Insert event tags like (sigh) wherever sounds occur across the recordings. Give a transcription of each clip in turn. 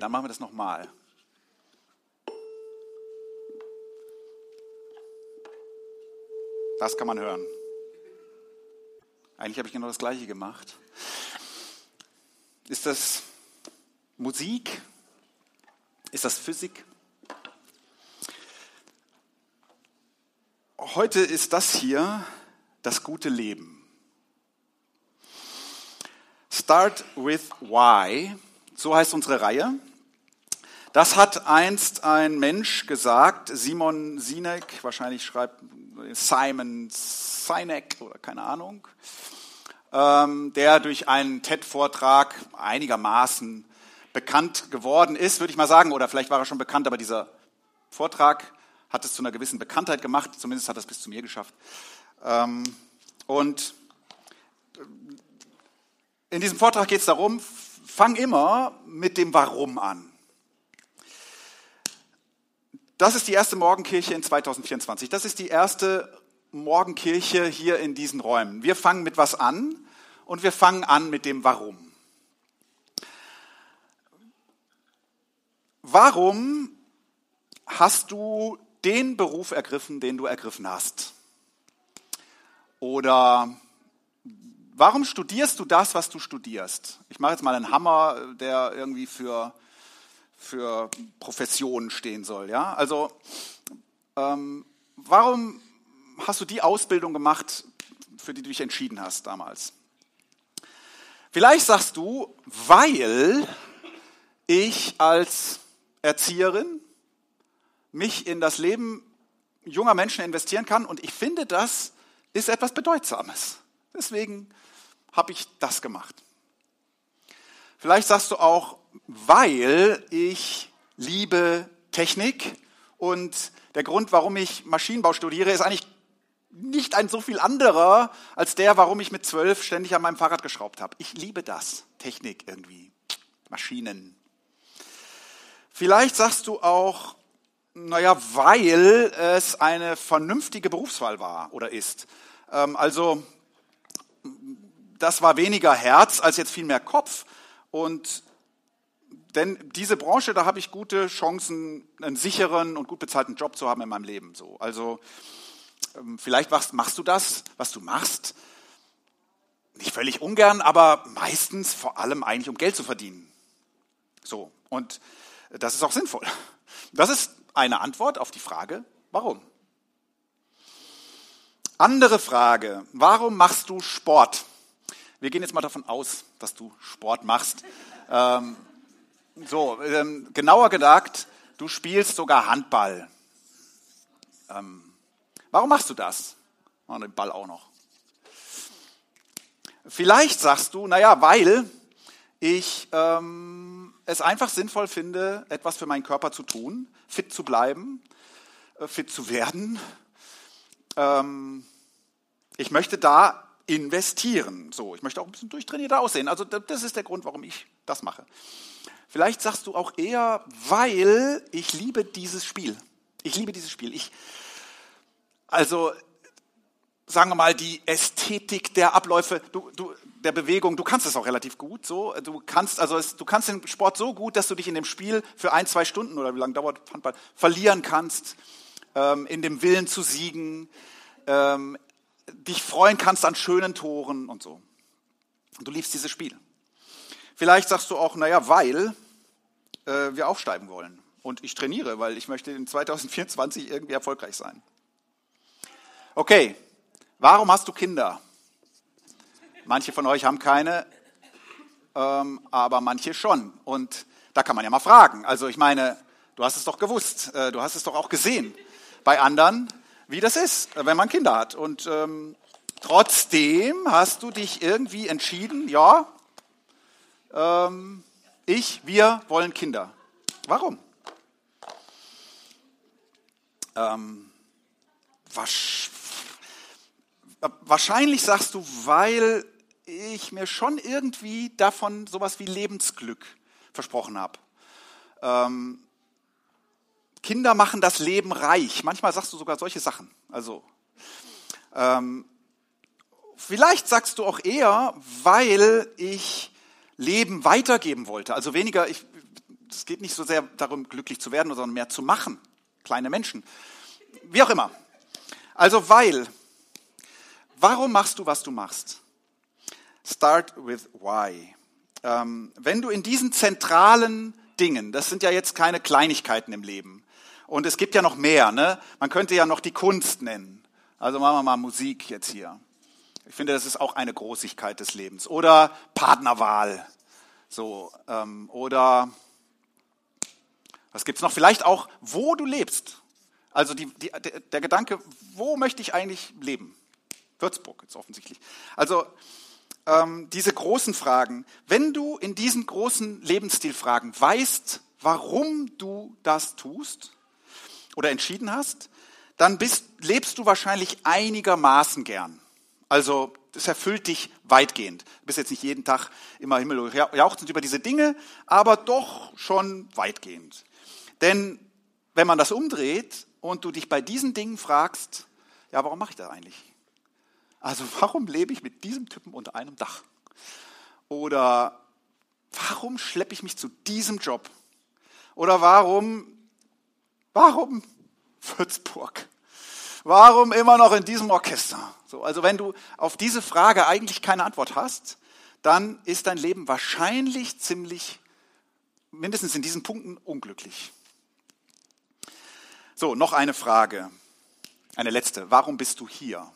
Dann machen wir das nochmal. Das kann man hören. Eigentlich habe ich genau das Gleiche gemacht. Ist das Musik? Ist das Physik? Heute ist das hier das gute Leben. Start with Why so heißt unsere Reihe. Das hat einst ein Mensch gesagt, Simon Sinek, wahrscheinlich schreibt Simon Sinek oder keine Ahnung, ähm, der durch einen TED-Vortrag einigermaßen bekannt geworden ist, würde ich mal sagen, oder vielleicht war er schon bekannt, aber dieser Vortrag hat es zu einer gewissen Bekanntheit gemacht, zumindest hat es bis zu mir geschafft. Ähm, und in diesem Vortrag geht es darum, fang immer mit dem Warum an. Das ist die erste Morgenkirche in 2024. Das ist die erste Morgenkirche hier in diesen Räumen. Wir fangen mit was an und wir fangen an mit dem Warum. Warum hast du den Beruf ergriffen, den du ergriffen hast? Oder Warum studierst du das, was du studierst? Ich mache jetzt mal einen Hammer, der irgendwie für, für Professionen stehen soll. Ja? Also, ähm, warum hast du die Ausbildung gemacht, für die du dich entschieden hast damals? Vielleicht sagst du, weil ich als Erzieherin mich in das Leben junger Menschen investieren kann und ich finde, das ist etwas Bedeutsames. Deswegen habe ich das gemacht. Vielleicht sagst du auch, weil ich liebe Technik und der Grund, warum ich Maschinenbau studiere, ist eigentlich nicht ein so viel anderer als der, warum ich mit zwölf ständig an meinem Fahrrad geschraubt habe. Ich liebe das, Technik irgendwie, Maschinen. Vielleicht sagst du auch, naja, weil es eine vernünftige Berufswahl war oder ist. Ähm, also das war weniger Herz als jetzt viel mehr Kopf. Und denn diese Branche, da habe ich gute Chancen, einen sicheren und gut bezahlten Job zu haben in meinem Leben. So, also ähm, vielleicht machst, machst du das, was du machst, nicht völlig ungern, aber meistens vor allem eigentlich um Geld zu verdienen. So und das ist auch sinnvoll. Das ist eine Antwort auf die Frage, warum. Andere Frage, warum machst du Sport? Wir gehen jetzt mal davon aus, dass du Sport machst. Ähm, so, ähm, genauer gesagt, du spielst sogar Handball. Ähm, warum machst du das? Oh, den Ball auch noch. Vielleicht sagst du, naja, weil ich ähm, es einfach sinnvoll finde, etwas für meinen Körper zu tun, fit zu bleiben, äh, fit zu werden. Ähm, ich möchte da investieren. So, ich möchte auch ein bisschen durchtrainierter aussehen. Also das ist der Grund, warum ich das mache. Vielleicht sagst du auch eher, weil ich liebe dieses Spiel. Ich liebe dieses Spiel. Ich, also sagen wir mal, die Ästhetik der Abläufe, du, du, der Bewegung, du kannst es auch relativ gut. So, du kannst also es, du kannst den Sport so gut, dass du dich in dem Spiel für ein, zwei Stunden oder wie lange dauert Handball verlieren kannst, ähm, in dem Willen zu siegen, ähm, dich freuen kannst an schönen Toren und so. Du liebst dieses Spiel. Vielleicht sagst du auch, naja, weil äh, wir aufsteigen wollen. Und ich trainiere, weil ich möchte in 2024 irgendwie erfolgreich sein. Okay, warum hast du Kinder? Manche von euch haben keine, ähm, aber manche schon. Und da kann man ja mal fragen. Also ich meine, du hast es doch gewusst, äh, du hast es doch auch gesehen. Bei anderen wie das ist, wenn man Kinder hat. Und ähm, trotzdem hast du dich irgendwie entschieden, ja, ähm, ich, wir wollen Kinder. Warum? Ähm, wahrscheinlich sagst du, weil ich mir schon irgendwie davon sowas wie Lebensglück versprochen habe. Ähm, Kinder machen das Leben reich. Manchmal sagst du sogar solche Sachen. Also ähm, vielleicht sagst du auch eher, weil ich Leben weitergeben wollte. Also weniger, ich, es geht nicht so sehr darum, glücklich zu werden, sondern mehr zu machen. Kleine Menschen. Wie auch immer. Also weil. Warum machst du, was du machst? Start with why. Ähm, wenn du in diesen zentralen Dingen, das sind ja jetzt keine Kleinigkeiten im Leben, und es gibt ja noch mehr, ne? man könnte ja noch die Kunst nennen. Also machen wir mal Musik jetzt hier. Ich finde, das ist auch eine Großigkeit des Lebens. Oder Partnerwahl. So, ähm, oder was gibt's noch? Vielleicht auch, wo du lebst. Also die, die, der Gedanke, wo möchte ich eigentlich leben? Würzburg jetzt offensichtlich. Also ähm, diese großen Fragen. Wenn du in diesen großen Lebensstilfragen weißt, warum du das tust oder entschieden hast, dann bist, lebst du wahrscheinlich einigermaßen gern. Also das erfüllt dich weitgehend. Du bist jetzt nicht jeden Tag immer Himmel jauchzend über diese Dinge, aber doch schon weitgehend. Denn wenn man das umdreht und du dich bei diesen Dingen fragst, ja, warum mache ich das eigentlich? Also (laughs) warum lebe ich mit diesem Typen unter einem Dach? Oder warum schleppe ich mich zu diesem Job? Oder warum, warum (laughs) Würzburg? Warum immer noch in diesem Orchester? So, also wenn du auf diese Frage eigentlich keine Antwort hast, dann ist dein Leben wahrscheinlich ziemlich, mindestens in diesen Punkten, unglücklich. So, noch eine Frage. Eine letzte. Warum bist du hier?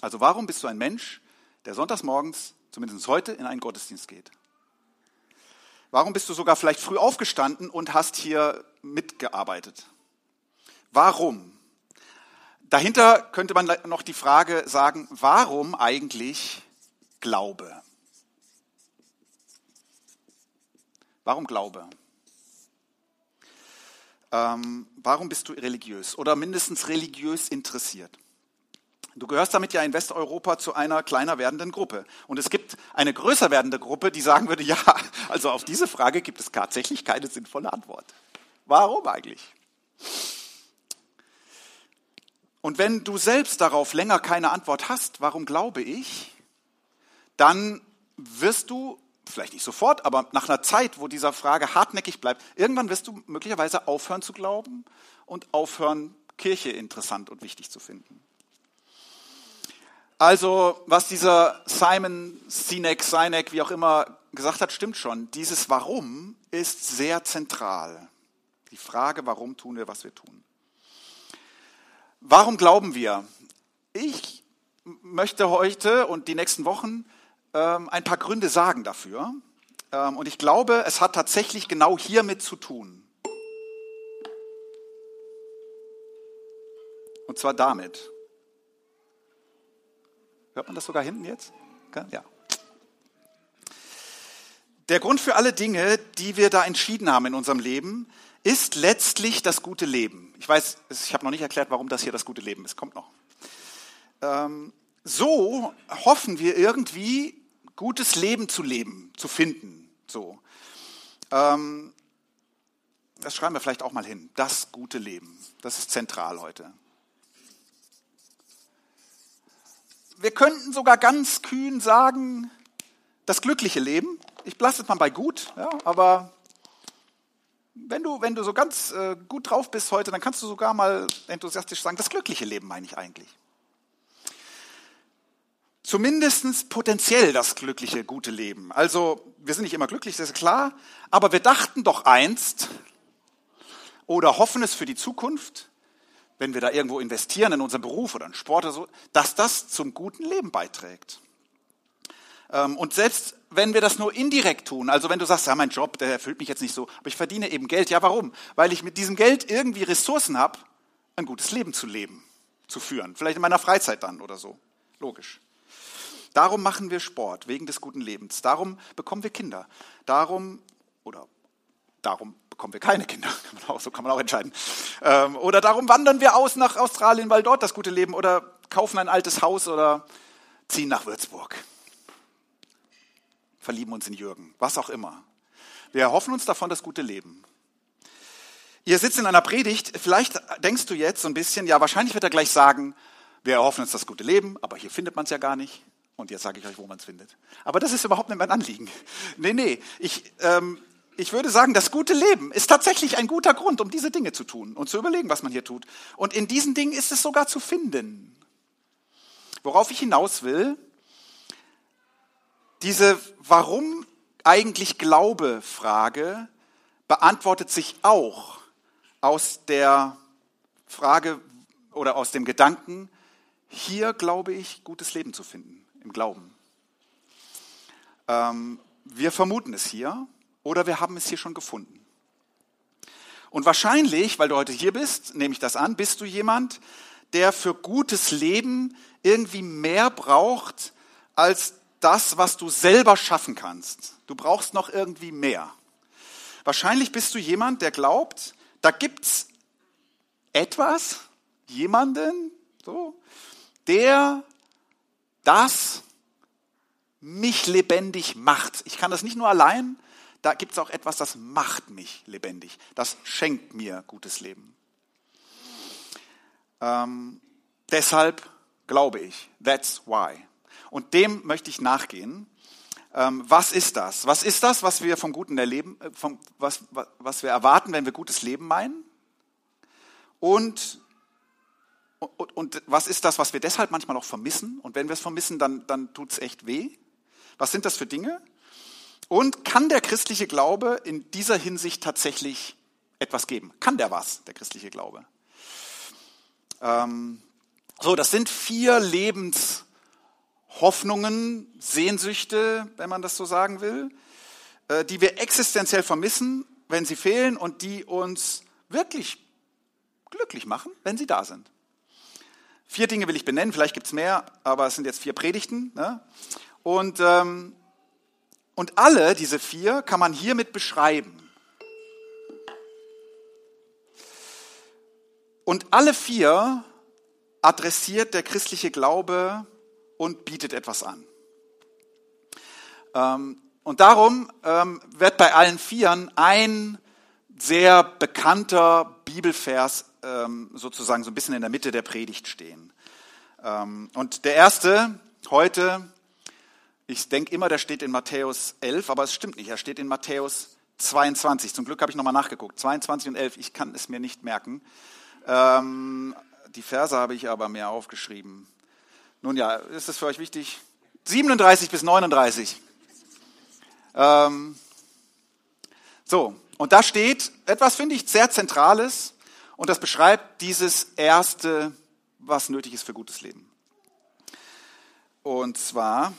Also warum bist du ein Mensch, der sonntags morgens, zumindest heute, in einen Gottesdienst geht? Warum bist du sogar vielleicht früh aufgestanden und hast hier mitgearbeitet? Warum? Dahinter könnte man noch die Frage sagen, warum eigentlich Glaube? Warum Glaube? Ähm, warum bist du religiös oder mindestens religiös interessiert? Du gehörst damit ja in Westeuropa zu einer kleiner werdenden Gruppe. Und es gibt eine größer werdende Gruppe, die sagen würde, (laughs) ja, also auf diese Frage gibt es tatsächlich keine sinnvolle Antwort. Warum eigentlich? Und wenn du selbst darauf länger keine Antwort hast, warum glaube ich, dann wirst du vielleicht nicht sofort, aber nach einer Zeit, wo dieser Frage hartnäckig bleibt, irgendwann wirst du möglicherweise aufhören zu glauben und aufhören, Kirche interessant und wichtig zu finden. Also, was dieser Simon Sinek, Sinek, wie auch immer gesagt hat, stimmt schon. Dieses Warum ist sehr zentral. Die Frage, warum tun wir, was wir tun. Warum glauben wir? Ich möchte heute und die nächsten Wochen ähm, ein paar Gründe sagen dafür. Ähm, und ich glaube, es hat tatsächlich genau hiermit zu tun. Und zwar damit. Hört man das sogar hinten jetzt? Ja. Der Grund für alle Dinge, die wir da entschieden haben in unserem Leben, ist letztlich das gute Leben. Ich weiß, ich habe noch nicht erklärt, warum das hier das gute Leben ist. Kommt noch. Ähm, so hoffen wir irgendwie gutes Leben zu leben, zu finden. So. Ähm, das schreiben wir vielleicht auch mal hin. Das gute Leben. Das ist zentral heute. Wir könnten sogar ganz kühn sagen, das glückliche Leben. Ich belasse es mal bei gut, ja, aber wenn du, wenn du so ganz äh, gut drauf bist heute, dann kannst du sogar mal enthusiastisch sagen, das glückliche Leben meine ich eigentlich zumindest potenziell das glückliche, gute Leben. Also wir sind nicht immer glücklich, das ist klar, aber wir dachten doch einst oder hoffen es für die Zukunft, wenn wir da irgendwo investieren in unseren Beruf oder in Sport oder so, dass das zum guten Leben beiträgt. Ähm, und selbst wenn wir das nur indirekt tun, also wenn du sagst, ja, mein Job, der erfüllt mich jetzt nicht so, aber ich verdiene eben Geld, ja, warum? Weil ich mit diesem Geld irgendwie Ressourcen habe, ein gutes Leben zu leben, zu führen. Vielleicht in meiner Freizeit dann oder so. Logisch. Darum machen wir Sport, wegen des guten Lebens. Darum bekommen wir Kinder. Darum, oder darum bekommen wir keine Kinder. (laughs) So kann man auch entscheiden. Ähm, oder darum wandern wir aus nach Australien, weil dort das gute Leben, oder kaufen ein altes Haus oder ziehen nach Würzburg. Verlieben uns in Jürgen, was auch immer. Wir erhoffen uns davon das gute Leben. Ihr sitzt in einer Predigt, vielleicht denkst du jetzt so ein bisschen, ja, wahrscheinlich wird er gleich sagen, wir erhoffen uns das gute Leben, aber hier findet man es ja gar nicht. Und jetzt sage ich euch, wo man es findet. Aber das ist überhaupt nicht mein Anliegen. (laughs) Nee, nee, ich, ähm, ich würde sagen, das gute Leben ist tatsächlich ein guter Grund, um diese Dinge zu tun und zu überlegen, was man hier tut. Und in diesen Dingen ist es sogar zu finden. Worauf ich hinaus will, diese Warum eigentlich Glaube Frage beantwortet sich auch aus der Frage oder aus dem Gedanken, hier glaube ich, gutes Leben zu finden, im Glauben. Ähm, wir vermuten es hier oder wir haben es hier schon gefunden. Und wahrscheinlich, weil du heute hier bist, nehme ich das an, bist du jemand, der für gutes Leben irgendwie mehr braucht als das, was du selber schaffen kannst. Du brauchst noch irgendwie mehr. Wahrscheinlich bist du jemand, der glaubt, da gibt's etwas, jemanden, so, der das mich lebendig macht. Ich kann das nicht nur allein, da gibt es auch etwas, das macht mich lebendig. Das schenkt mir gutes Leben. Ähm, deshalb glaube ich, that's why. Und dem möchte ich nachgehen. Ähm, was ist das? Was ist das, was wir vom Guten erleben, äh, vom, was, was, wir erwarten, wenn wir gutes Leben meinen? Und und, und, was ist das, was wir deshalb manchmal auch vermissen? Und wenn wir es vermissen, dann, dann tut es echt weh. Was sind das für Dinge? Und kann der christliche Glaube in dieser Hinsicht tatsächlich etwas geben? Kann der was, der christliche Glaube? Ähm, so, das sind vier Lebenshoffnungen, Sehnsüchte, wenn man das so sagen will, äh, die wir existenziell vermissen, wenn sie fehlen und die uns wirklich glücklich machen, wenn sie da sind. Vier Dinge will ich benennen, vielleicht gibt es mehr, aber es sind jetzt vier Predigten. Ne? Und, ähm, und alle diese vier kann man hiermit beschreiben. Und alle vier adressiert der christliche Glaube und bietet etwas an. Ähm, und darum ähm, wird bei allen Vieren ein sehr bekannter Bibelvers ähm, sozusagen so ein bisschen in der Mitte der Predigt stehen. Und der erste heute, ich denke immer, der steht in Matthäus 11, aber es stimmt nicht, er steht in Matthäus 22. Zum Glück habe ich nochmal nachgeguckt. 22 und 11, ich kann es mir nicht merken. Die Verse habe ich aber mehr aufgeschrieben. Nun ja, ist es für euch wichtig? 37 bis 39. Ähm, so, und da steht etwas, finde ich, sehr Zentrales. Und das beschreibt dieses erste, was nötig ist für gutes Leben. Und zwar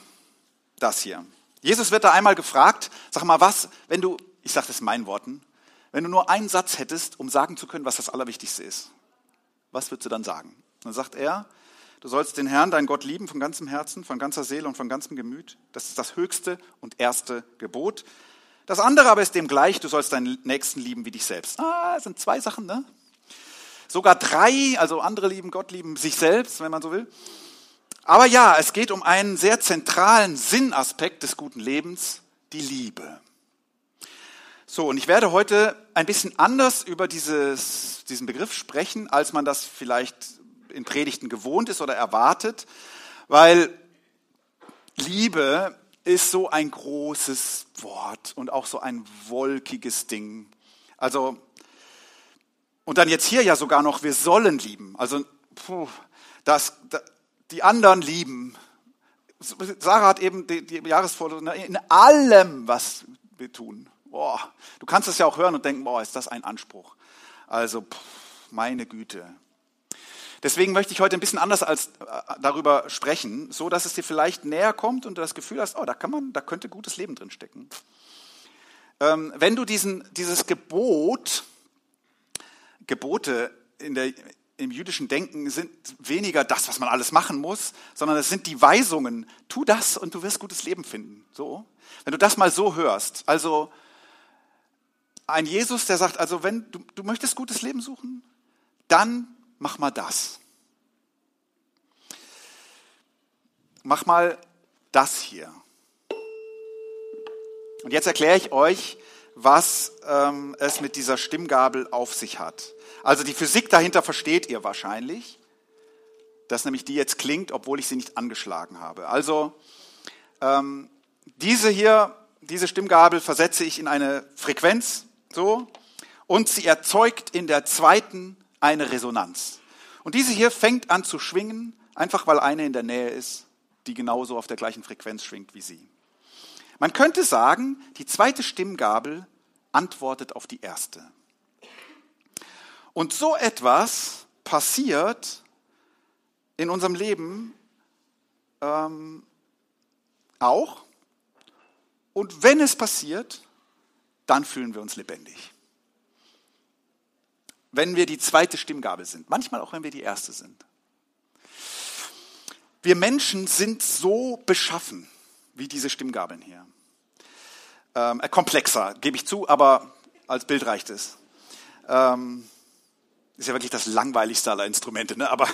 das hier. Jesus wird da einmal gefragt, sag mal was, wenn du, ich sage das in meinen Worten, wenn du nur einen Satz hättest, um sagen zu können, was das Allerwichtigste ist, was würdest du dann sagen? Dann sagt er, du sollst den Herrn, deinen Gott lieben von ganzem Herzen, von ganzer Seele und von ganzem Gemüt. Das ist das höchste und erste Gebot. Das andere aber ist dem gleich, du sollst deinen Nächsten lieben wie dich selbst. Ah, das sind zwei Sachen, ne? Sogar drei, also andere lieben Gott, lieben sich selbst, wenn man so will. Aber ja, es geht um einen sehr zentralen Sinnaspekt des guten Lebens, die Liebe. So, und ich werde heute ein bisschen anders über dieses, diesen Begriff sprechen, als man das vielleicht in Predigten gewohnt ist oder erwartet, weil Liebe ist so ein großes Wort und auch so ein wolkiges Ding. Also und dann jetzt hier ja sogar noch, wir sollen lieben. Also, puh, das, das, die anderen lieben. Sarah hat eben die, die Jahresvorlesung ne, in allem, was wir tun. Boah, du kannst es ja auch hören und denken, boah, ist das ein Anspruch. Also, pff, meine Güte. Deswegen möchte ich heute ein bisschen anders als äh, darüber sprechen, so dass es dir vielleicht näher kommt und du das Gefühl hast, oh, da kann man, da könnte gutes Leben drin stecken. Ähm, wenn du diesen, dieses Gebot Gebote in der, im jüdischen Denken sind weniger das, was man alles machen muss, sondern es sind die Weisungen. Tu das und du wirst gutes Leben finden. So. Wenn du das mal so hörst, also ein Jesus, der sagt, also wenn du, du möchtest gutes Leben suchen, dann mach mal das. Mach mal das hier. Und jetzt erkläre ich euch, was ähm, es mit dieser Stimmgabel auf sich hat. Also die Physik dahinter versteht ihr wahrscheinlich, dass nämlich die jetzt klingt, obwohl ich sie nicht angeschlagen habe. Also ähm, diese hier, diese Stimmgabel versetze ich in eine Frequenz, so, und sie erzeugt in der zweiten eine Resonanz. Und diese hier fängt an zu schwingen, einfach weil eine in der Nähe ist, die genauso auf der gleichen Frequenz schwingt wie sie. Man könnte sagen, die zweite Stimmgabel antwortet auf die erste. Und so etwas passiert in unserem Leben ähm, auch. Und wenn es passiert, dann fühlen wir uns lebendig. Wenn wir die zweite Stimmgabel sind, manchmal auch wenn wir die erste sind. Wir Menschen sind so beschaffen wie diese Stimmgabeln hier. Ähm, äh, komplexer, gebe ich zu, aber als Bild reicht es. Ähm, ist ja wirklich das langweiligste aller Instrumente, ne? aber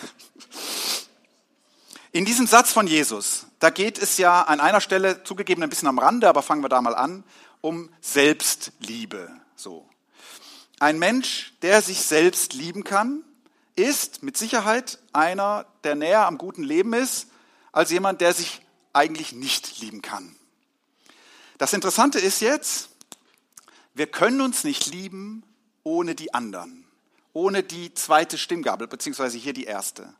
(laughs) in diesem Satz von Jesus, da geht es ja an einer Stelle, zugegeben ein bisschen am Rande, aber fangen wir da mal an, um Selbstliebe. So. Ein Mensch, der sich selbst lieben kann, ist mit Sicherheit einer, der näher am guten Leben ist, als jemand, der sich eigentlich nicht lieben kann. Das Interessante ist jetzt, wir können uns nicht lieben ohne die anderen, ohne die zweite Stimmgabel, beziehungsweise hier die erste.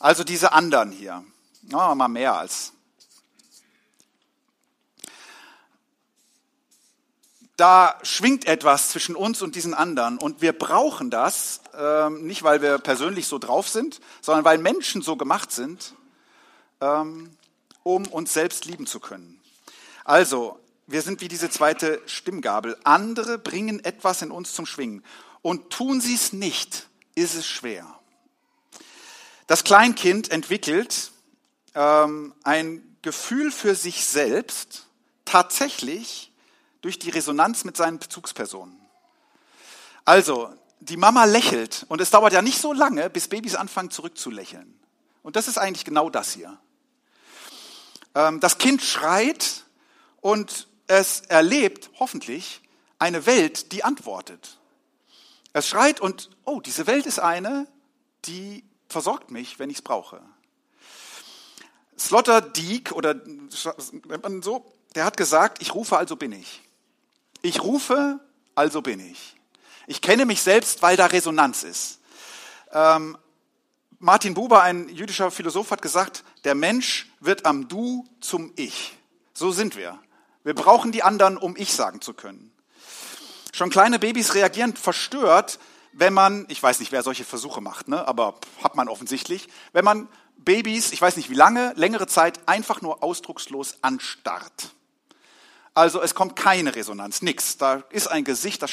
Also diese anderen hier, oh, mal mehr als. Da schwingt etwas zwischen uns und diesen anderen und wir brauchen das, ähm, nicht weil wir persönlich so drauf sind, sondern weil Menschen so gemacht sind, ähm, um uns selbst lieben zu können. Also, wir sind wie diese zweite Stimmgabel. Andere bringen etwas in uns zum Schwingen. Und tun sie es nicht, ist es schwer. Das Kleinkind entwickelt ähm, ein Gefühl für sich selbst tatsächlich durch die Resonanz mit seinen Bezugspersonen. Also, die Mama lächelt und es dauert ja nicht so lange, bis Babys anfangen zurückzulächeln. Und das ist eigentlich genau das hier. Ähm, das Kind schreit und es erlebt hoffentlich eine Welt, die antwortet. Es schreit und, oh, diese Welt ist eine, die versorgt mich, wenn ich es brauche. Sloterdijk oder nennt man so, der hat gesagt, ich rufe, also bin ich. Ich rufe, also bin ich. Ich kenne mich selbst, weil da Resonanz ist. Ähm, Martin Buber, ein jüdischer Philosoph, hat gesagt, der Mensch wird am Du zum Ich. So sind wir. Wir brauchen die anderen, um Ich sagen zu können. Schon kleine Babys reagieren verstört, wenn man, ich weiß nicht, wer solche Versuche macht, ne, aber hat man offensichtlich, wenn man Babys, ich weiß nicht wie lange, längere Zeit einfach nur ausdruckslos anstarrt. Also es kommt keine Resonanz, nichts. Da ist ein Gesicht, das.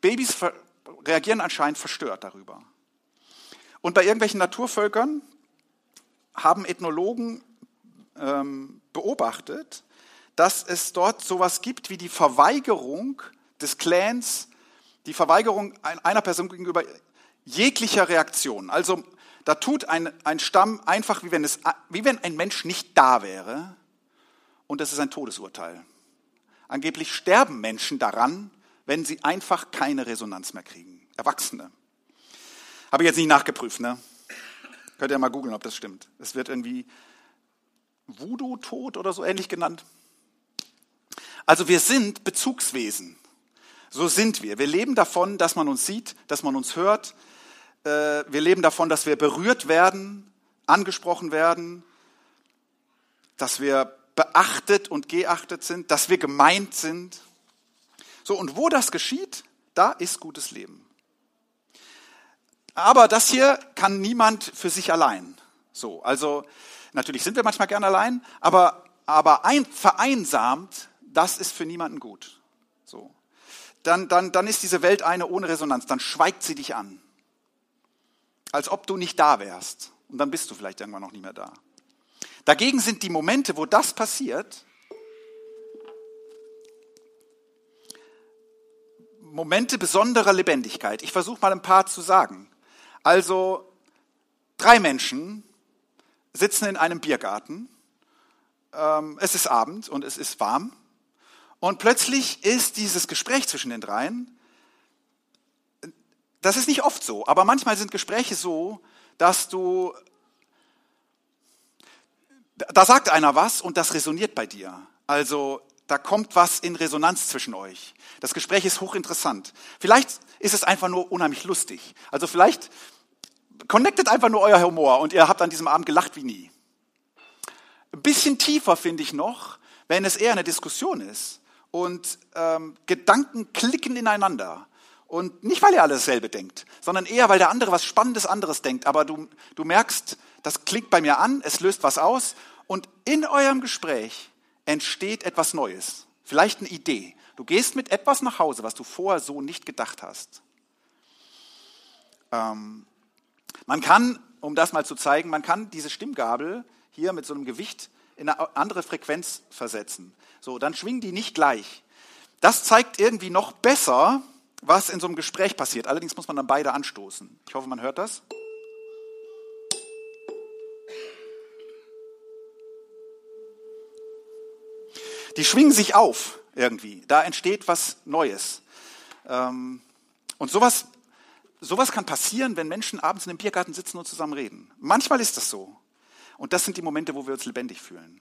Babys reagieren anscheinend verstört darüber. Und bei irgendwelchen Naturvölkern haben Ethnologen ähm, beobachtet, dass es dort sowas gibt wie die Verweigerung des Clans, die Verweigerung einer Person gegenüber jeglicher Reaktion. Also da tut ein, ein Stamm einfach, wie wenn, es, wie wenn ein Mensch nicht da wäre und das ist ein Todesurteil. Angeblich sterben Menschen daran, wenn sie einfach keine Resonanz mehr kriegen. Erwachsene. Habe ich jetzt nicht nachgeprüft, ne? Könnt ihr mal googeln, ob das stimmt. Es wird irgendwie Voodoo-Tod oder so ähnlich genannt. Also wir sind Bezugswesen. So sind wir. Wir leben davon, dass man uns sieht, dass man uns hört. Äh, wir leben davon, dass wir berührt werden, angesprochen werden, dass wir beachtet und geachtet sind, dass wir gemeint sind. So, und wo das geschieht, da ist gutes Leben. Aber das hier kann niemand für sich allein. So, also natürlich sind wir manchmal gern allein, aber, aber ein, vereinsamt, das ist für niemanden gut. So. Dann, dann, dann ist diese Welt eine ohne Resonanz, dann schweigt sie dich an. als ob du nicht da wärst. Und dann bist du vielleicht irgendwann noch nicht mehr da. Dagegen sind die Momente, wo das passiert, Momente besonderer Lebendigkeit. Ich versuche mal ein paar zu sagen. Also drei Menschen sitzen in einem Biergarten. Ähm, es ist Abend und es ist warm. Und plötzlich ist dieses Gespräch zwischen den dreien, das ist nicht oft so, aber manchmal sind Gespräche so, dass du da sagt einer was und das resoniert bei dir. Also da kommt was in Resonanz zwischen euch. Das Gespräch ist hochinteressant. Vielleicht ist es einfach nur unheimlich lustig. Also vielleicht connectet einfach nur euer Humor und ihr habt an diesem Abend gelacht wie nie. Ein bisschen tiefer finde ich noch, wenn es eher eine Diskussion ist und ähm, Gedanken klicken ineinander. Und nicht, weil ihr alle dasselbe denkt, sondern eher, weil der andere was Spannendes anderes denkt. Aber du, du merkst, das klingt bei mir an, es löst was aus und in eurem Gespräch entsteht etwas Neues. Vielleicht eine Idee. Du gehst mit etwas nach Hause, was du vorher so nicht gedacht hast. Ähm, man kann, um das mal zu zeigen, man kann diese Stimmgabel hier mit so einem Gewicht in eine andere Frequenz versetzen. So, dann schwingen die nicht gleich. Das zeigt irgendwie noch besser, was in so einem Gespräch passiert. Allerdings muss man dann beide anstoßen. Ich hoffe, man hört das. die schwingen sich auf irgendwie. Da entsteht was Neues. Ähm, und sowas, sowas kann passieren, wenn Menschen abends in einem Biergarten sitzen und zusammen reden. Manchmal ist das so. Und das sind die Momente, wo wir uns lebendig fühlen.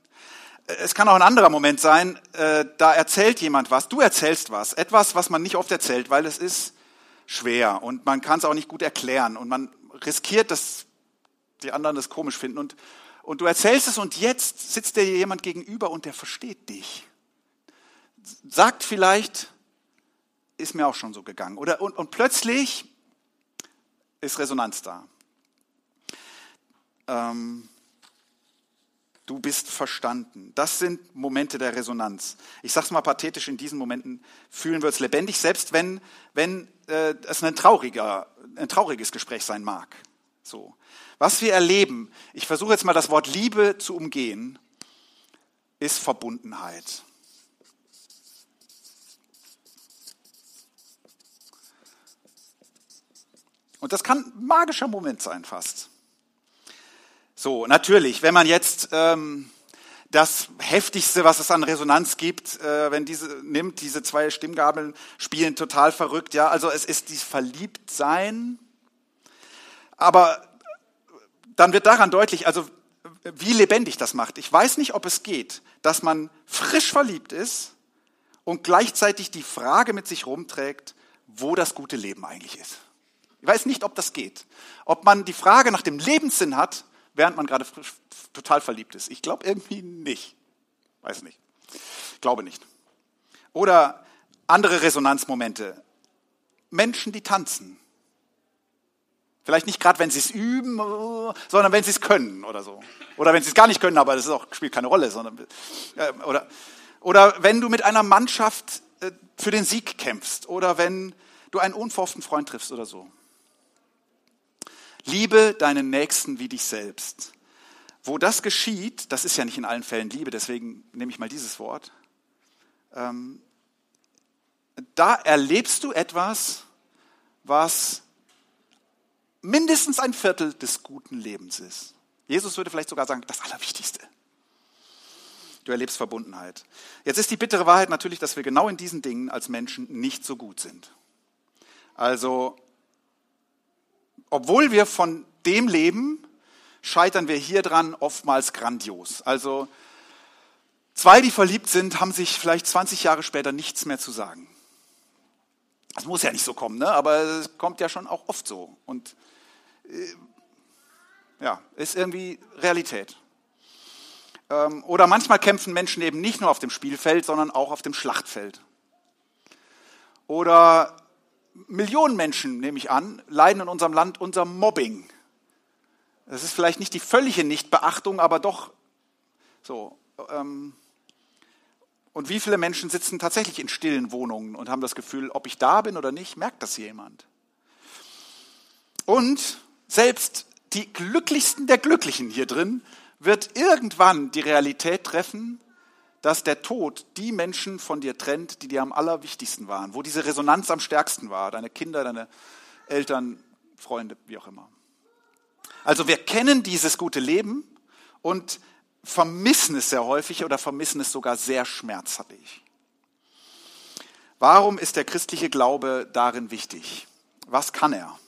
Es kann auch ein anderer Moment sein, äh, da erzählt jemand was, du erzählst was, etwas, was man nicht oft erzählt, weil es ist schwer und man kann es auch nicht gut erklären und man riskiert, dass die anderen das komisch finden und, und du erzählst es und jetzt sitzt dir jemand gegenüber und der versteht dich sagt vielleicht, ist mir auch schon so gegangen. Oder, und, und plötzlich ist Resonanz da. Ähm, du bist verstanden. Das sind Momente der Resonanz. Ich sage es mal pathetisch, in diesen Momenten fühlen wir uns lebendig, selbst wenn, wenn äh, es ein, trauriger, ein trauriges Gespräch sein mag. So. Was wir erleben, ich versuche jetzt mal das Wort Liebe zu umgehen, ist Verbundenheit. Und das kann ein magischer Moment sein fast. So, natürlich, wenn man jetzt ähm, das heftigste, was es an Resonanz gibt, äh, wenn diese nimmt, diese zwei Stimmgabeln spielen total verrückt, ja, also es ist dieses Verliebtsein, aber dann wird daran deutlich, also wie lebendig das macht. Ich weiß nicht, ob es geht, dass man frisch verliebt ist und gleichzeitig die Frage mit sich rumträgt, wo das gute Leben eigentlich ist. Ich weiß nicht, ob das geht. Ob man die Frage nach dem Lebenssinn hat, während man gerade total verliebt ist. Ich glaube irgendwie nicht. Weiß nicht. Glaube nicht. Oder andere Resonanzmomente. Menschen, die tanzen. Vielleicht nicht gerade, wenn sie es üben, sondern wenn sie es können oder so. Oder wenn sie es gar nicht können, aber das auch, spielt keine Rolle. Sondern, äh, oder, oder wenn du mit einer Mannschaft äh, für den Sieg kämpfst. Oder wenn du einen unverhofften Freund triffst oder so. Liebe deinen Nächsten wie dich selbst. Wo das geschieht, das ist ja nicht in allen Fällen Liebe, deswegen nehme ich mal dieses Wort. Ähm, da erlebst du etwas, was mindestens ein Viertel des guten Lebens ist. Jesus würde vielleicht sogar sagen, das Allerwichtigste. Du erlebst Verbundenheit. Jetzt ist die bittere Wahrheit natürlich, dass wir genau in diesen Dingen als Menschen nicht so gut sind. Also obwohl wir von dem leben, scheitern wir hier dran oftmals grandios. Also zwei, die verliebt sind, haben sich vielleicht 20 Jahre später nichts mehr zu sagen. Das muss ja nicht so kommen, ne? aber es kommt ja schon auch oft so. Und äh, ja, ist irgendwie Realität. Ähm, oder manchmal kämpfen Menschen eben nicht nur auf dem Spielfeld, sondern auch auf dem Schlachtfeld. Oder Millionen Menschen, nehme ich an, leiden in unserem Land unter Mobbing. Das ist vielleicht nicht die völlige Nichtbeachtung, aber doch so. Ähm, und wie viele Menschen sitzen tatsächlich in stillen Wohnungen und haben das Gefühl, ob ich da bin oder nicht, merkt das jemand. Und selbst die glücklichsten der Glücklichen hier drin wird irgendwann die Realität treffen, dass der Tod die Menschen von dir trennt, die dir am allerwichtigsten waren, wo diese Resonanz am stärksten war, deine Kinder, deine Eltern, Freunde, wie auch immer. Also wir kennen dieses gute Leben und vermissen es sehr häufig oder vermissen es sogar sehr schmerzhaft. Warum ist der christliche Glaube darin wichtig? Was kann er?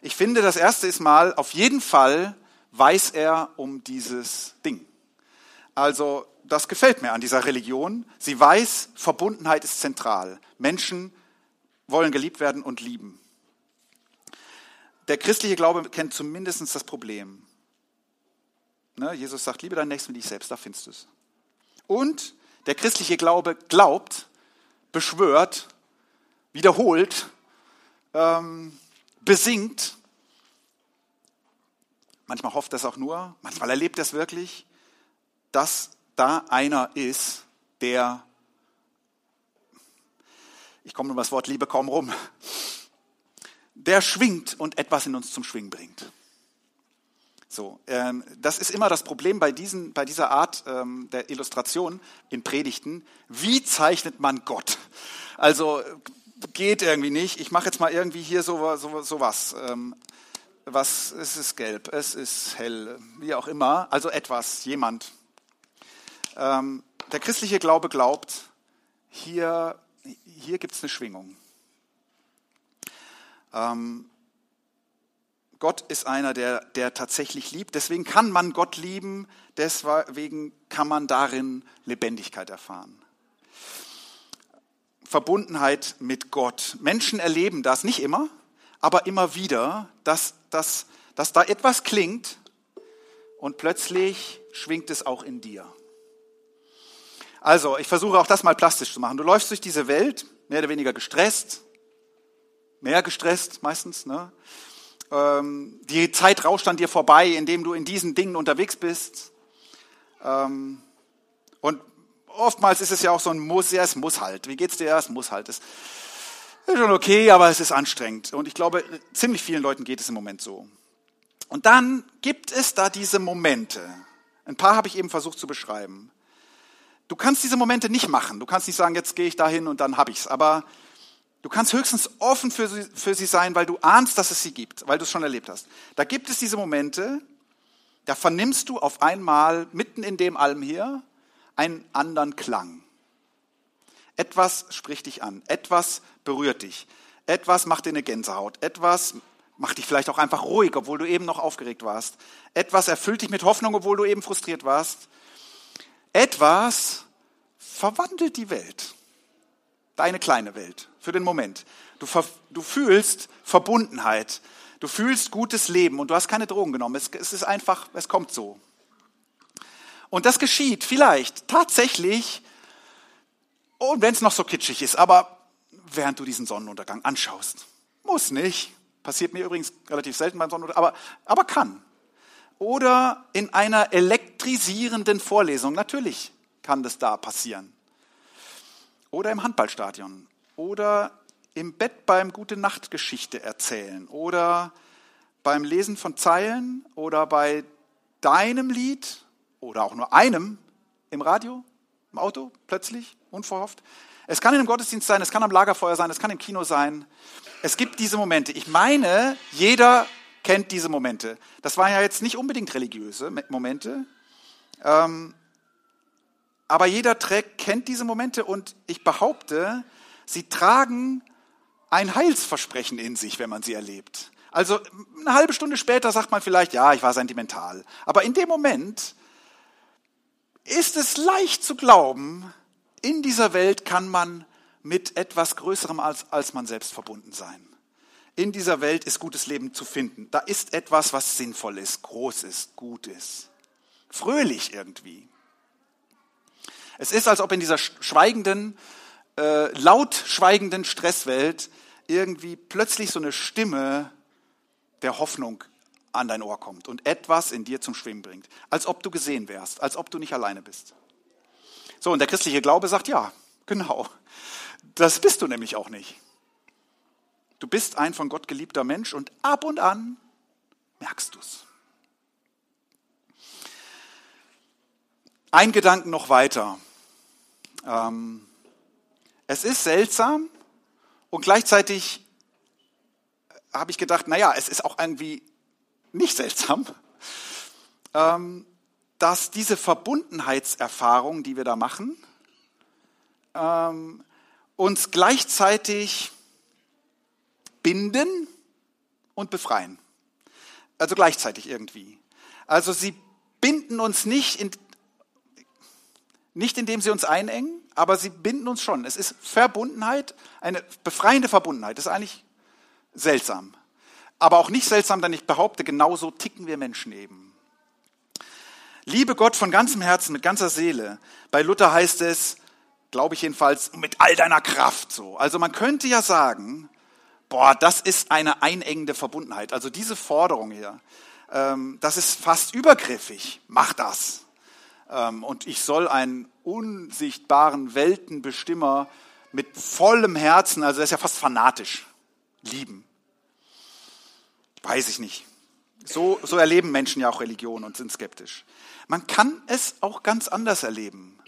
Ich finde, das erste ist mal, auf jeden Fall weiß er um dieses Ding. Also, das gefällt mir an dieser Religion. Sie weiß, Verbundenheit ist zentral. Menschen wollen geliebt werden und lieben. Der christliche Glaube kennt zumindest das Problem. Ne, Jesus sagt, liebe deinen Nächsten wie dich selbst, da findest du es. Und der christliche Glaube glaubt, beschwört, wiederholt, ähm, besingt. Manchmal hofft er es auch nur, manchmal erlebt er es wirklich, dass da einer ist, der, ich komme um das Wort Liebe kaum rum, der schwingt und etwas in uns zum Schwingen bringt. So, ähm, das ist immer das Problem bei, diesen, bei dieser Art ähm, der Illustration in Predigten. Wie zeichnet man Gott? Also geht irgendwie nicht. Ich mache jetzt mal irgendwie hier so, so, so. Ähm, was. Es ist gelb, es ist hell, wie auch immer. Also etwas, jemand. Ähm, der christliche Glaube glaubt, hier, hier gibt es eine Schwingung. Ähm, Gott ist einer, der, der tatsächlich liebt. Deswegen kann man Gott lieben, deswegen kann man darin Lebendigkeit erfahren. Verbundenheit mit Gott. Menschen erleben das nicht immer, aber immer wieder, dass, dass, dass da etwas klingt und plötzlich schwingt es auch in dir. Also, ich versuche auch das mal plastisch zu machen. Du läufst durch diese Welt, mehr oder weniger gestresst, mehr gestresst meistens, ne? Ähm, die Zeit rauscht an dir vorbei, indem du in diesen Dingen unterwegs bist. Ähm, und oftmals ist es ja auch so ein Muss, ja, es muss halt. Wie geht's dir? Es muss halt. Es ist schon okay, aber es ist anstrengend. Und ich glaube, ziemlich vielen Leuten geht es im Moment so. Und dann gibt es da diese Momente. Ein paar habe ich eben versucht zu beschreiben. Du kannst diese Momente nicht machen. Du kannst nicht sagen, jetzt gehe ich dahin und dann habe ich's. Aber Du kannst höchstens offen für sie, für sie sein, weil du ahnst, dass es sie gibt, weil du es schon erlebt hast. Da gibt es diese Momente, da vernimmst du auf einmal mitten in dem allem hier einen anderen Klang. Etwas spricht dich an, etwas berührt dich, etwas macht dir eine Gänsehaut, etwas macht dich vielleicht auch einfach ruhig, obwohl du eben noch aufgeregt warst. Etwas erfüllt dich mit Hoffnung, obwohl du eben frustriert warst. Etwas verwandelt die Welt. Deine kleine Welt für den Moment. Du, du fühlst Verbundenheit. Du fühlst gutes Leben und du hast keine Drogen genommen. Es, es ist einfach, es kommt so. Und das geschieht vielleicht tatsächlich, und wenn es noch so kitschig ist, aber während du diesen Sonnenuntergang anschaust. Muss nicht. Passiert mir übrigens relativ selten beim Sonnenuntergang, aber, aber kann. Oder in einer elektrisierenden Vorlesung. Natürlich kann das da passieren oder im Handballstadion oder im Bett beim Gute Nacht Geschichte erzählen oder beim Lesen von Zeilen oder bei deinem Lied oder auch nur einem im Radio, im Auto plötzlich, unverhofft. Es kann in einem Gottesdienst sein, es kann am Lagerfeuer sein, es kann im Kino sein. Es gibt diese Momente. Ich meine, jeder kennt diese Momente. Das waren ja jetzt nicht unbedingt religiöse Momente. Ähm, aber jeder Track kennt diese Momente und ich behaupte, sie tragen ein Heilsversprechen in sich, wenn man sie erlebt. Also eine halbe Stunde später sagt man vielleicht, ja, ich war sentimental. Aber in dem Moment ist es leicht zu glauben, in dieser Welt kann man mit etwas Größerem als, als man selbst verbunden sein. In dieser Welt ist gutes Leben zu finden. Da ist etwas, was sinnvoll ist, groß ist, gut ist. Fröhlich irgendwie. Es ist, als ob in dieser schweigenden, äh, laut schweigenden Stresswelt irgendwie plötzlich so eine Stimme der Hoffnung an dein Ohr kommt und etwas in dir zum Schwimmen bringt. Als ob du gesehen wärst, als ob du nicht alleine bist. So, und der christliche Glaube sagt, ja, genau. Das bist du nämlich auch nicht. Du bist ein von Gott geliebter Mensch und ab und an merkst du Ein Gedanken noch weiter. Ähm, es ist seltsam und gleichzeitig habe ich gedacht, naja, es ist auch irgendwie nicht seltsam, (laughs) ähm, dass diese Verbundenheitserfahrung, die wir da machen, ähm, uns gleichzeitig binden und befreien. Also gleichzeitig irgendwie. Also sie binden uns nicht, in, nicht indem sie uns einengen, aber sie binden uns schon. Es ist Verbundenheit, eine befreiende Verbundenheit. Das ist eigentlich seltsam. Aber auch nicht seltsam, denn ich behaupte, genauso ticken wir Menschen eben. Liebe Gott von ganzem Herzen, mit ganzer Seele. Bei Luther heißt es, glaube ich jedenfalls, mit all deiner Kraft so. Also man könnte ja sagen, boah, das ist eine einengende Verbundenheit. Also diese Forderung hier, ähm, das ist fast übergriffig. Mach das. Ähm, und ich soll einen unsichtbaren Weltenbestimmer mit vollem Herzen, also das ist ja fast fanatisch, lieben. Weiß ich nicht. So, so erleben Menschen ja auch Religion und sind skeptisch. Man kann es auch ganz anders erleben.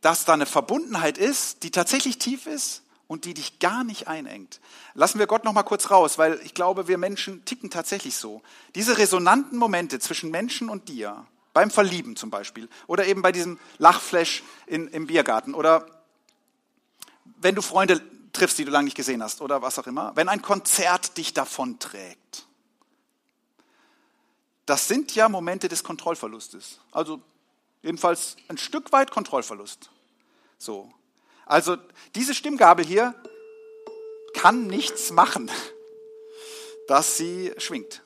Dass da eine Verbundenheit ist, die tatsächlich tief ist und die dich gar nicht einengt. Lassen wir Gott noch mal kurz raus, weil ich glaube, wir Menschen ticken tatsächlich so. Diese resonanten Momente zwischen Menschen und dir, beim Verlieben zum Beispiel, oder eben bei diesem Lachflash in, im Biergarten, oder wenn du Freunde triffst, die du lange nicht gesehen hast, oder was auch immer, wenn ein Konzert dich davonträgt. Das sind ja Momente des Kontrollverlustes. Also jedenfalls ein Stück weit Kontrollverlust. So. Also diese Stimmgabel hier kann nichts machen, (laughs) dass sie schwingt.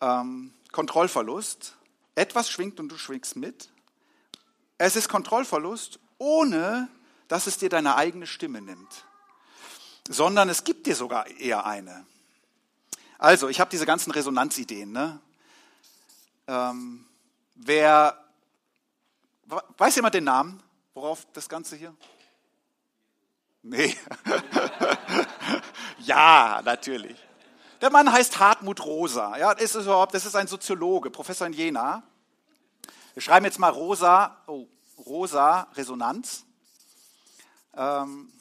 Ähm, Kontrollverlust. Etwas schwingt und du schwingst mit. Es ist Kontrollverlust, ohne dass es dir deine eigene Stimme nimmt, sondern es gibt dir sogar eher eine. Also, ich habe diese ganzen Resonanzideen. Ne? Ähm, wer weiß jemand den Namen, worauf das Ganze hier? Nee. (laughs) ja, natürlich. Der Mann heißt Hartmut Rosa. Ja, ist überhaupt, das ist ein Soziologe, Professor in Jena. Wir schreiben jetzt mal Rosa, oh, Rosa Resonanz. Ähm,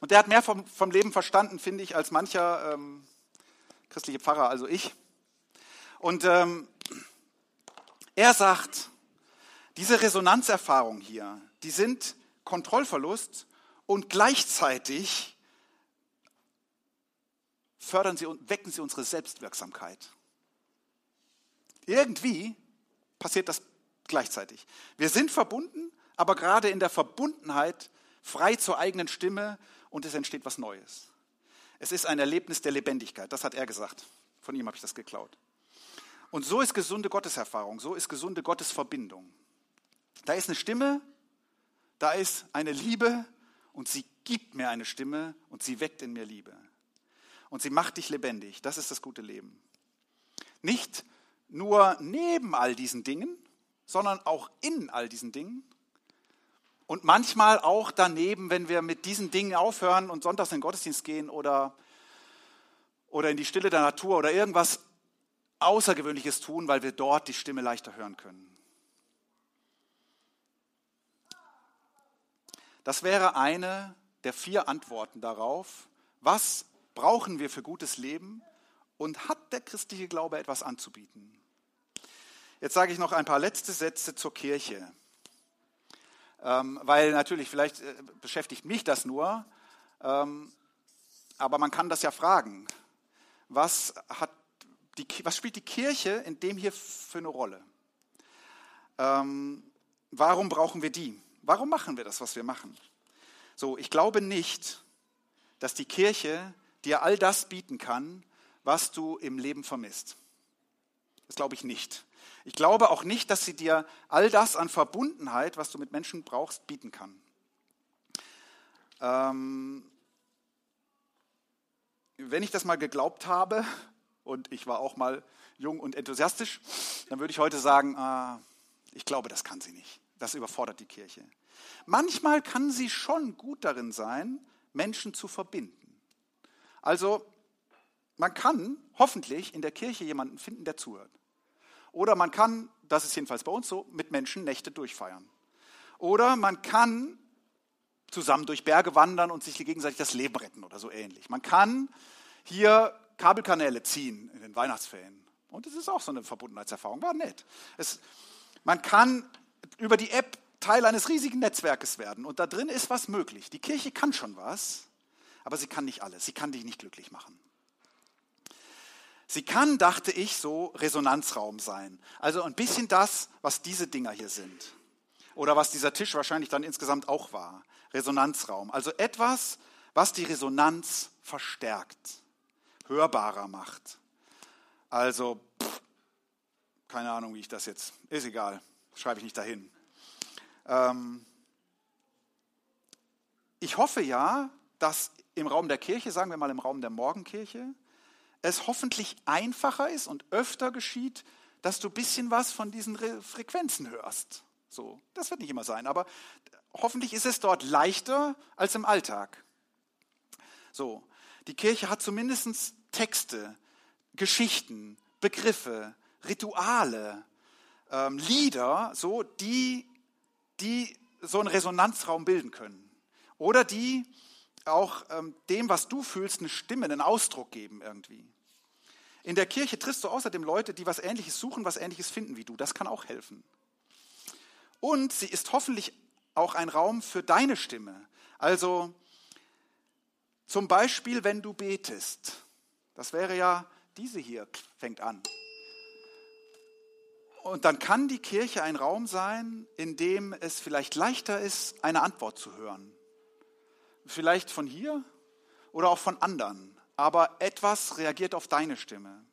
und der hat mehr vom, vom Leben verstanden, finde ich, als mancher ähm, christliche Pfarrer, also ich. Und ähm, er sagt, diese Resonanzerfahrungen hier, die sind Kontrollverlust und gleichzeitig fördern sie und wecken sie unsere Selbstwirksamkeit. Irgendwie passiert das gleichzeitig. Wir sind verbunden, aber gerade in der Verbundenheit frei zur eigenen Stimme und es entsteht was Neues. Es ist ein Erlebnis der Lebendigkeit, das hat er gesagt. Von ihm habe ich das geklaut. Und so ist gesunde Gotteserfahrung, so ist gesunde Gottesverbindung. Da ist eine Stimme, da ist eine Liebe und sie gibt mir eine Stimme und sie weckt in mir Liebe. Und sie macht dich lebendig. Das ist das gute Leben. Nicht nur neben all diesen Dingen, sondern auch in all diesen Dingen und manchmal auch daneben, wenn wir mit diesen Dingen aufhören und sonntags in den Gottesdienst gehen oder, oder in die Stille der Natur oder irgendwas Außergewöhnliches tun, weil wir dort die Stimme leichter hören können. Das wäre eine der vier Antworten darauf, was brauchen wir für gutes Leben und hat der christliche Glaube etwas anzubieten. Jetzt sage ich noch ein paar letzte Sätze zur Kirche. Ähm, weil natürlich, vielleicht äh, beschäftigt mich das nur, ähm, aber man kann das ja fragen. Was, hat die, was spielt die Kirche in dem hier für eine Rolle? Ähm, warum brauchen wir die? Warum machen wir das, was wir machen? So, ich glaube nicht, dass die Kirche dir all das bieten kann, was du im Leben vermisst. Das glaube ich nicht. Ich glaube auch nicht, dass sie dir all das an Verbundenheit, was du mit Menschen brauchst, bieten kann. Ähm, wenn ich das mal geglaubt habe, und ich war auch mal jung und enthusiastisch, dann würde ich heute sagen, äh, ich glaube, das kann sie nicht. Das überfordert die Kirche. Manchmal kann sie schon gut darin sein, Menschen zu verbinden. Also man kann hoffentlich in der Kirche jemanden finden, der zuhört. Oder man kann, das ist jedenfalls bei uns so, mit Menschen Nächte durchfeiern. Oder man kann zusammen durch Berge wandern und sich gegenseitig das Leben retten oder so ähnlich. Man kann hier Kabelkanäle ziehen in den Weihnachtsferien. Und es ist auch so eine Verbundenheitserfahrung, war nett. Es, man kann über die App Teil eines riesigen Netzwerkes werden und da drin ist was möglich. Die Kirche kann schon was, aber sie kann nicht alles. Sie kann dich nicht glücklich machen. Sie kann, dachte ich, so Resonanzraum sein. Also ein bisschen das, was diese Dinger hier sind. Oder was dieser Tisch wahrscheinlich dann insgesamt auch war. Resonanzraum. Also etwas, was die Resonanz verstärkt, hörbarer macht. Also, pff, keine Ahnung, wie ich das jetzt, ist egal, schreibe ich nicht dahin. Ähm, ich hoffe ja, dass im Raum der Kirche, sagen wir mal im Raum der Morgenkirche, es hoffentlich einfacher ist und öfter geschieht, dass du ein bisschen was von diesen Frequenzen hörst. So, das wird nicht immer sein, aber hoffentlich ist es dort leichter als im Alltag. So, die Kirche hat zumindest Texte, Geschichten, Begriffe, Rituale, ähm, Lieder, so, die, die so einen Resonanzraum bilden können. Oder die auch ähm, dem, was du fühlst, eine Stimme, einen Ausdruck geben irgendwie. In der Kirche triffst du außerdem Leute, die was Ähnliches suchen, was Ähnliches finden wie du. Das kann auch helfen. Und sie ist hoffentlich auch ein Raum für deine Stimme. Also zum Beispiel, wenn du betest. Das wäre ja diese hier, fängt an. Und dann kann die Kirche ein Raum sein, in dem es vielleicht leichter ist, eine Antwort zu hören. Vielleicht von hier oder auch von anderen. Aber etwas reagiert auf deine Stimme.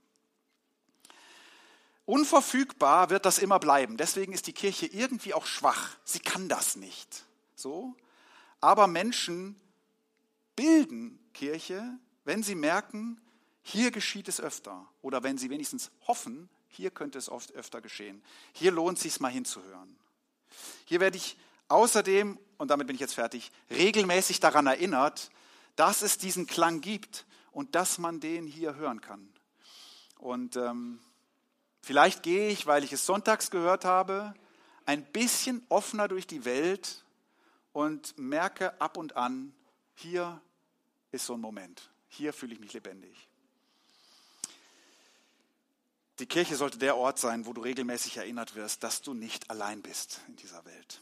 Unverfügbar wird das immer bleiben. Deswegen ist die Kirche irgendwie auch schwach. Sie kann das nicht. So. Aber Menschen bilden Kirche, wenn sie merken, hier geschieht es öfter. Oder wenn sie wenigstens hoffen, hier könnte es oft öfter geschehen. Hier lohnt es sich mal hinzuhören. Hier werde ich außerdem, und damit bin ich jetzt fertig, regelmäßig daran erinnert, dass es diesen Klang gibt und dass man den hier hören kann. Und ähm, vielleicht gehe ich, weil ich es sonntags gehört habe, ein bisschen offener durch die Welt und merke ab und an, hier ist so ein Moment. Hier fühle ich mich lebendig. Die Kirche sollte der Ort sein, wo du regelmäßig erinnert wirst, dass du nicht allein bist in dieser Welt.